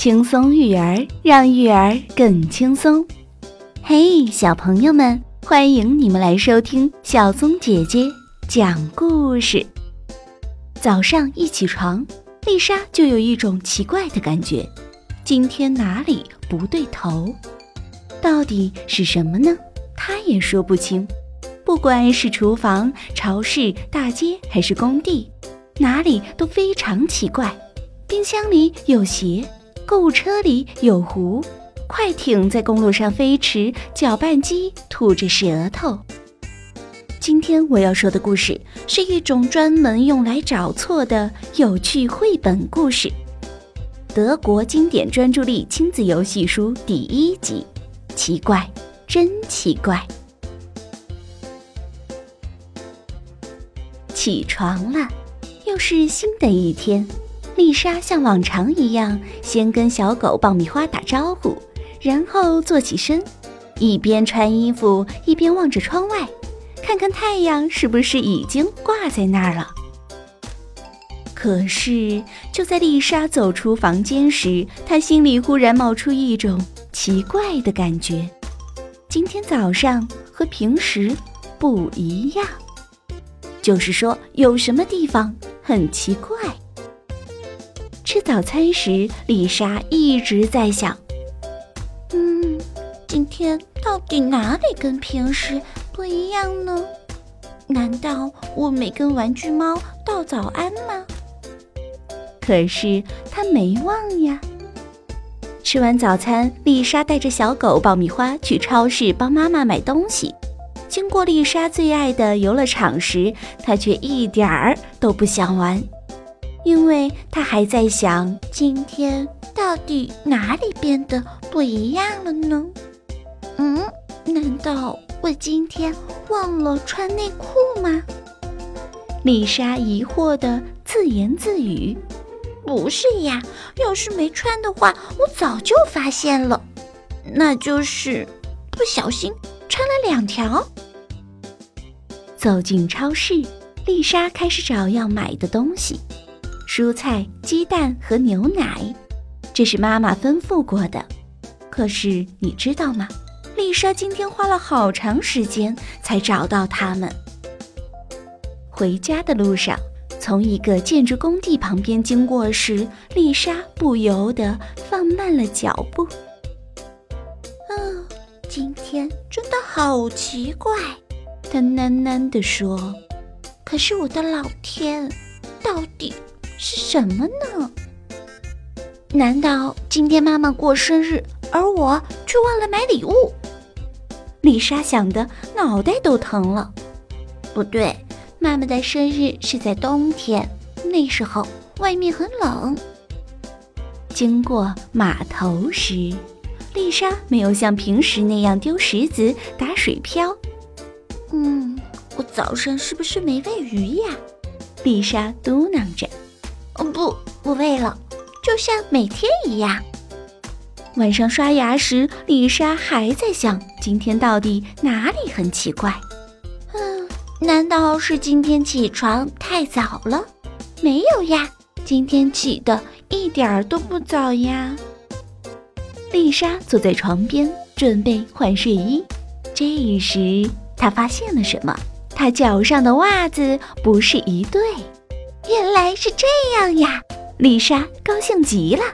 轻松育儿，让育儿更轻松。嘿，小朋友们，欢迎你们来收听小松姐姐讲故事。早上一起床，丽莎就有一种奇怪的感觉，今天哪里不对头？到底是什么呢？她也说不清。不管是厨房、超市、大街还是工地，哪里都非常奇怪。冰箱里有鞋，购物车里有壶，快艇在公路上飞驰，搅拌机吐着舌头。今天我要说的故事是一种专门用来找错的有趣绘本故事——德国经典专注力亲子游戏书第一集。奇怪，真奇怪！起床了，又是新的一天。丽莎像往常一样，先跟小狗爆米花打招呼，然后坐起身，一边穿衣服一边望着窗外，看看太阳是不是已经挂在那儿了。可是就在丽莎走出房间时，她心里忽然冒出一种奇怪的感觉：今天早上和平时不一样，就是说有什么地方很奇怪。吃早餐时，丽莎一直在想：“嗯，今天到底哪里跟平时不一样呢？难道我没跟玩具猫道早安吗？”可是她没忘呀。吃完早餐，丽莎带着小狗爆米花去超市帮妈妈买东西。经过丽莎最爱的游乐场时，她却一点儿都不想玩。因为他还在想，今天到底哪里变得不一样了呢？嗯，难道我今天忘了穿内裤吗？丽莎疑惑地自言自语：“不是呀，要是没穿的话，我早就发现了。那就是不小心穿了两条。”走进超市，丽莎开始找要买的东西。蔬菜、鸡蛋和牛奶，这是妈妈吩咐过的。可是你知道吗？丽莎今天花了好长时间才找到它们。回家的路上，从一个建筑工地旁边经过时，丽莎不由得放慢了脚步。嗯，今天真的好奇怪，她喃喃地说。可是我的老天，到底……是什么呢？难道今天妈妈过生日，而我却忘了买礼物？丽莎想的脑袋都疼了。不对，妈妈的生日是在冬天，那时候外面很冷。经过码头时，丽莎没有像平时那样丢石子、打水漂。嗯，我早上是不是没喂鱼呀？丽莎嘟囔着。不，不喂了，就像每天一样。晚上刷牙时，丽莎还在想今天到底哪里很奇怪。嗯，难道是今天起床太早了？没有呀，今天起的一点儿都不早呀。丽莎坐在床边准备换睡衣，这时她发现了什么？她脚上的袜子不是一对。原来是这样呀，丽莎高兴极了。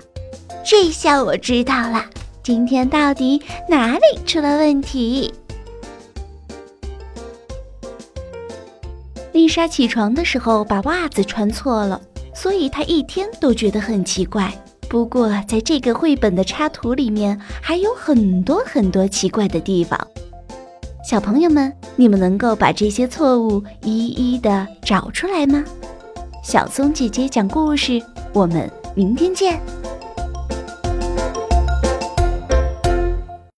这下我知道了，今天到底哪里出了问题？丽莎起床的时候把袜子穿错了，所以她一天都觉得很奇怪。不过，在这个绘本的插图里面还有很多很多奇怪的地方。小朋友们，你们能够把这些错误一一的找出来吗？小松姐姐讲故事，我们明天见。